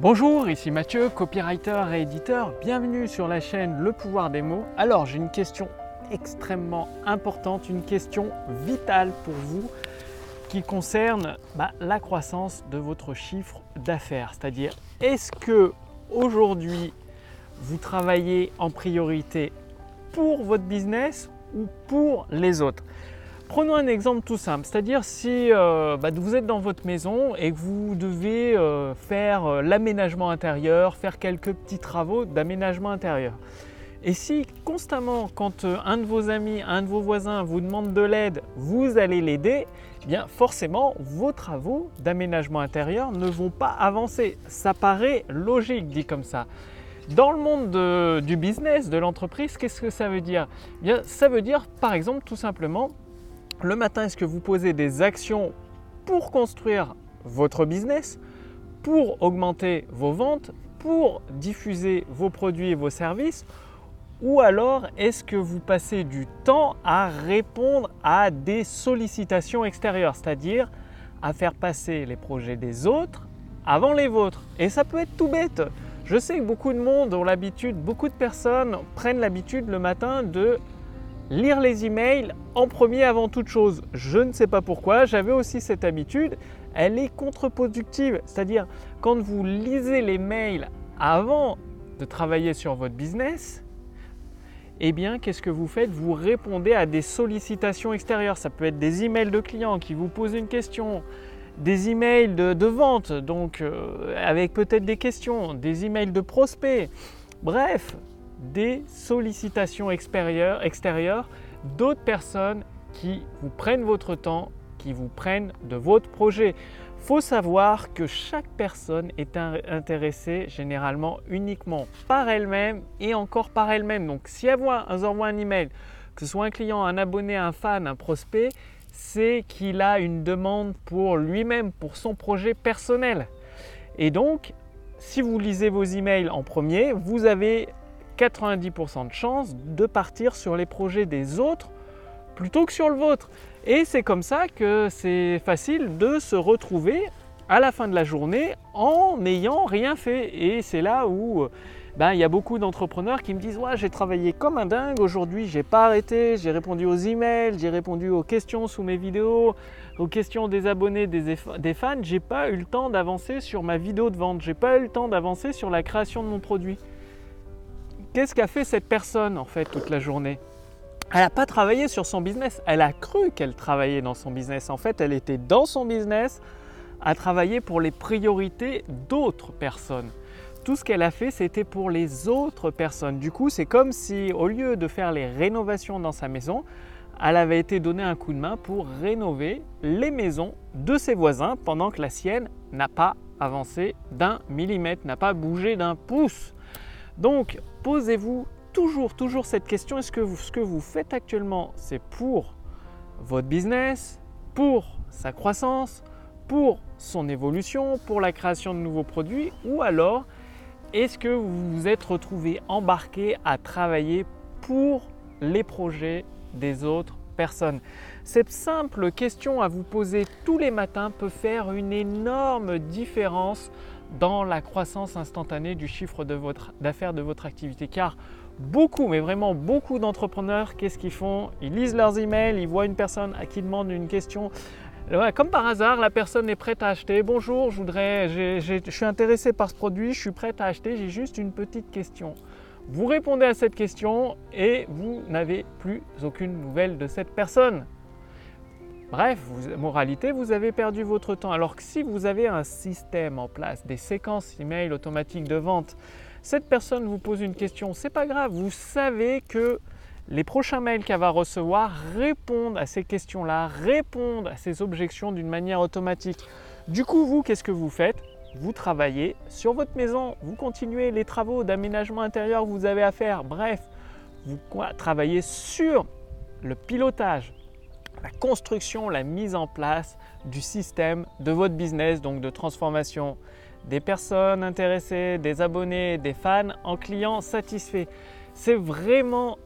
Bonjour, ici Mathieu, copywriter et éditeur. Bienvenue sur la chaîne Le pouvoir des mots. Alors, j'ai une question extrêmement importante, une question vitale pour vous qui concerne bah, la croissance de votre chiffre d'affaires. C'est-à-dire, est-ce que aujourd'hui vous travaillez en priorité pour votre business ou pour les autres? Prenons un exemple tout simple, c'est-à-dire si euh, bah, vous êtes dans votre maison et que vous devez euh, faire euh, l'aménagement intérieur, faire quelques petits travaux d'aménagement intérieur. Et si constamment, quand un de vos amis, un de vos voisins vous demande de l'aide, vous allez l'aider, eh bien forcément vos travaux d'aménagement intérieur ne vont pas avancer. Ça paraît logique dit comme ça. Dans le monde du business, de l'entreprise, qu'est-ce que ça veut dire? Eh bien, Ça veut dire par exemple tout simplement le matin, est-ce que vous posez des actions pour construire votre business, pour augmenter vos ventes, pour diffuser vos produits et vos services ou alors est-ce que vous passez du temps à répondre à des sollicitations extérieures, c'est-à-dire à faire passer les projets des autres avant les vôtres? Et ça peut être tout bête. Je sais que beaucoup de monde ont l'habitude, beaucoup de personnes prennent l'habitude le matin de lire les emails en premier avant toute chose. Je ne sais pas pourquoi, j'avais aussi cette habitude. Elle est contre-productive, c'est-à-dire quand vous lisez les mails avant de travailler sur votre business, eh bien, qu'est-ce que vous faites? Vous répondez à des sollicitations extérieures. Ça peut être des emails de clients qui vous posent une question, des emails de, vente, donc euh, avec peut-être des questions, des emails de prospects. Bref, des sollicitations extérieures, d'autres personnes qui vous prennent votre temps, qui vous prennent de votre projet. Faut savoir que chaque personne est intéressée généralement uniquement par elle-même et encore par elle-même. Donc si elle envoie un email, que ce soit un client, un abonné, un fan, un prospect, c'est qu'il a une demande pour lui-même, pour son projet personnel. Et donc, si vous lisez vos emails en premier, vous avez 90% de chances de partir sur les projets des autres plutôt que sur le vôtre. Et c'est comme ça que c'est facile de se retrouver à la fin de la journée en n'ayant rien fait. Et c'est là où ben, il y a beaucoup d'entrepreneurs qui me disent ouais, j'ai travaillé comme un dingue aujourd'hui, j'ai pas arrêté, j'ai répondu aux emails, j'ai répondu aux questions sous mes vidéos, aux questions des abonnés, des, des fans, j'ai pas eu le temps d'avancer sur ma vidéo de vente, j'ai pas eu le temps d'avancer sur la création de mon produit. Qu'est-ce qu'a fait cette personne en fait toute la journée? Elle n'a pas travaillé sur son business. Elle a cru qu'elle travaillait dans son business. En fait, elle était dans son business à travailler pour les priorités d'autres personnes. Tout ce qu'elle a fait, c'était pour les autres personnes. Du coup, c'est comme si au lieu de faire les rénovations dans sa maison, elle avait été donnée un coup de main pour rénover les maisons de ses voisins pendant que la sienne n'a pas avancé d'un millimètre, n'a pas bougé d'un pouce. Donc, posez-vous toujours, toujours cette question. Est-ce que ce que vous faites actuellement, c'est pour votre business, pour sa croissance, pour son évolution, pour la création de nouveaux produits ou alors est-ce que vous vous êtes retrouvé embarqué à travailler pour les projets des autres personnes? Cette simple question à vous poser tous les matins peut faire une énorme différence dans la croissance instantanée du chiffre d'affaires de, votre activité. Car beaucoup, mais vraiment beaucoup d'entrepreneurs, qu'est-ce qu'ils font? Ils lisent leurs emails, ils voient une personne à qui demande une question. comme par hasard, la personne est prête à acheter. Bonjour, je, voudrais, je suis intéressé par ce produit, je suis prête à acheter, j'ai juste une petite question. Vous répondez à cette question et vous n'avez plus aucune nouvelle de cette personne. Bref, moralité, vous avez perdu votre temps. Alors que si vous avez un système en place, des séquences email automatiques de vente, cette personne vous pose une question, c'est pas grave, vous savez que les prochains mails qu'elle va recevoir répondent à ces questions-là, répondent à ces objections d'une manière automatique. Du coup, vous, qu'est-ce que vous faites? Vous travaillez sur votre maison, vous continuez les travaux d'aménagement intérieur que vous avez à faire. Bref, vous travaillez sur le pilotage la construction, la mise en place du système de votre business, donc de transformation des personnes intéressées, des abonnés, des fans en clients satisfaits. C'est vraiment,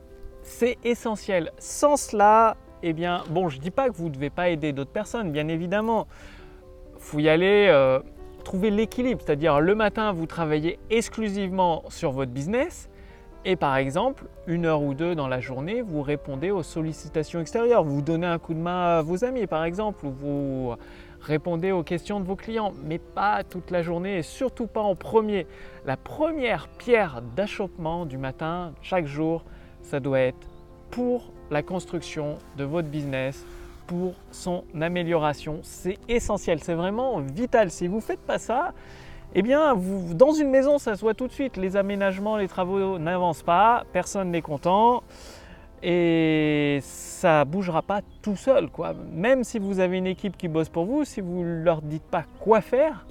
c'est essentiel. Sans cela, eh bien, bon, je ne dis pas que vous ne devez pas aider d'autres personnes, bien évidemment. Faut y aller euh, trouver l'équilibre, c'est-à-dire le matin, vous travaillez exclusivement sur votre business et par exemple, une heure ou deux dans la journée, vous répondez aux sollicitations extérieures, vous donnez un coup de main à vos amis par exemple, ou vous répondez aux questions de vos clients, mais pas toute la journée et surtout pas en premier. La première pierre d'achoppement du matin, chaque jour, ça doit être pour la construction de votre business, pour son amélioration. C'est essentiel, c'est vraiment vital. Si vous ne faites pas ça, eh bien, dans une maison, ça se voit tout de suite. Les aménagements, les travaux n'avancent pas, personne n'est content et ça ne bougera pas tout seul. Quoi. Même si vous avez une équipe qui bosse pour vous, si vous leur dites pas quoi faire,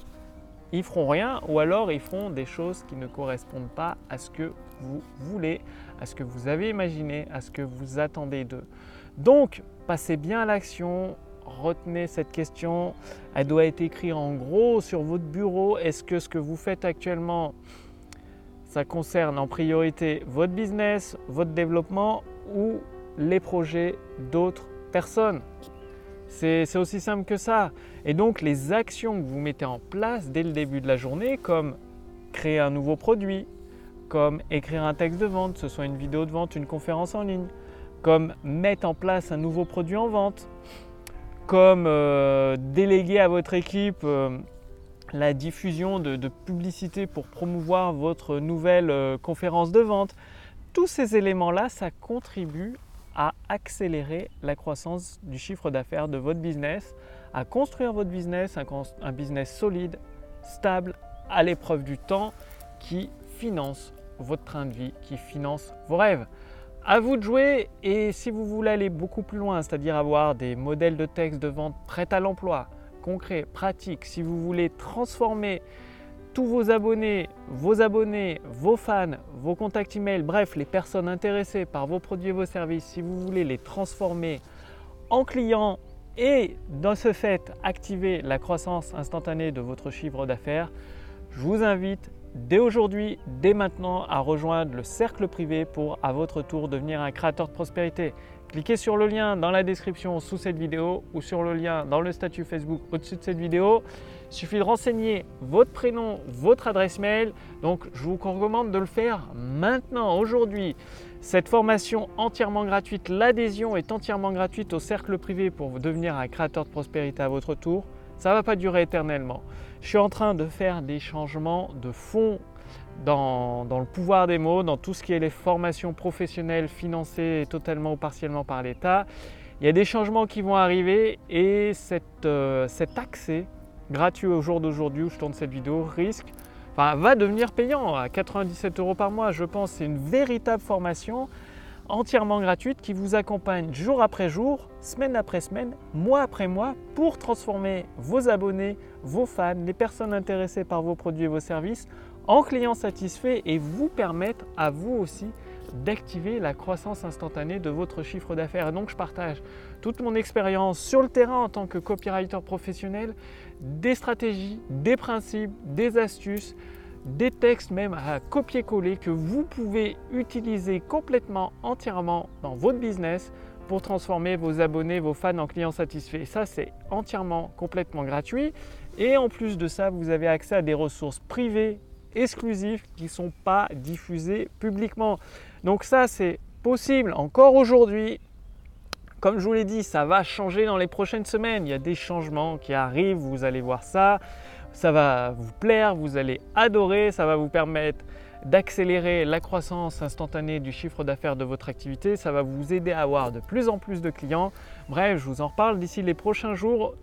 ils feront rien ou alors ils feront des choses qui ne correspondent pas à ce que vous voulez, à ce que vous avez imaginé, à ce que vous attendez d'eux. Donc, passez bien à l'action, retenez cette question. Elle doit être écrite en gros sur votre bureau. Est-ce que ce que vous faites actuellement, ça concerne en priorité votre business, votre développement ou les projets d'autres personnes? C'est aussi simple que ça. Et donc les actions que vous mettez en place dès le début de la journée, comme créer un nouveau produit, comme écrire un texte de vente, ce soit une vidéo de vente, une conférence en ligne, comme mettre en place un nouveau produit en vente, comme euh, déléguer à votre équipe euh, la diffusion de, publicité pour promouvoir votre nouvelle euh, conférence de vente. Tous ces éléments-là, ça contribue à accélérer la croissance du chiffre d'affaires de votre business, à construire votre business, un business solide, stable, à l'épreuve du temps, qui finance votre train de vie, qui finance vos rêves. À vous de jouer et si vous voulez aller beaucoup plus loin, c'est-à-dire avoir des modèles de texte de vente prêts à l'emploi, concrets, pratiques, si vous voulez transformer tous vos abonnés, vos abonnés, vos fans, vos contacts email, bref, les personnes intéressées par vos produits et vos services, si vous voulez les transformer en clients et dans ce fait activer la croissance instantanée de votre chiffre d'affaires, je vous invite dès aujourd'hui, dès maintenant, à rejoindre le cercle privé pour à votre tour devenir un créateur de prospérité. Cliquez sur le lien dans la description sous cette vidéo ou sur le lien dans le statut Facebook au-dessus de cette vidéo. Il suffit de renseigner votre prénom, votre adresse mail. Donc je vous recommande de le faire maintenant, aujourd'hui. Cette formation entièrement gratuite, l'adhésion est entièrement gratuite au cercle privé pour devenir un créateur de prospérité à votre tour. Ça ne va pas durer éternellement. Je suis en train de faire des changements de fond dans, le pouvoir des mots, dans tout ce qui est les formations professionnelles financées totalement ou partiellement par l'État. Il y a des changements qui vont arriver et euh, cet accès gratuit au jour d'aujourd'hui où je tourne cette vidéo risque, enfin, va devenir payant à 97 euros par mois. Je pense c'est une véritable formation entièrement gratuite qui vous accompagne jour après jour, semaine après semaine, mois après mois pour transformer vos abonnés, vos fans, les personnes intéressées par vos produits et vos services en clients satisfaits et vous permettre à vous aussi d'activer la croissance instantanée de votre chiffre d'affaires. Donc je partage toute mon expérience sur le terrain en tant que copywriter professionnel, des stratégies, des principes, des astuces, des textes même à copier-coller que vous pouvez utiliser complètement, entièrement dans votre business pour transformer vos abonnés, vos fans en clients satisfaits. ça, c'est entièrement, complètement gratuit. Et en plus de ça, vous avez accès à des ressources privées exclusives qui ne sont pas diffusées publiquement. Donc ça, c'est possible encore aujourd'hui. Comme je vous l'ai dit, ça va changer dans les prochaines semaines. Il y a des changements qui arrivent, vous allez voir ça ça va vous plaire, vous allez adorer, ça va vous permettre d'accélérer la croissance instantanée du chiffre d'affaires de votre activité, ça va vous aider à avoir de plus en plus de clients. Bref, je vous en reparle d'ici les prochains jours.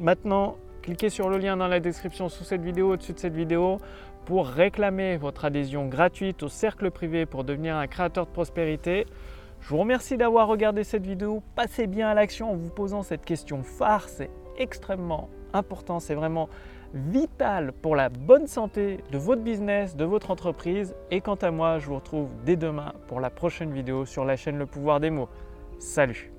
Maintenant, cliquez sur le lien dans la description sous cette vidéo, au-dessus de cette vidéo, pour réclamer votre adhésion gratuite au cercle privé pour devenir un créateur de prospérité. Je vous remercie d'avoir regardé cette vidéo. Passez bien à l'action en vous posant cette question phare. C'est extrêmement important. C'est vraiment vital pour la bonne santé de votre business, de votre entreprise. Et quant à moi, je vous retrouve dès demain pour la prochaine vidéo sur la chaîne Le Pouvoir des mots. Salut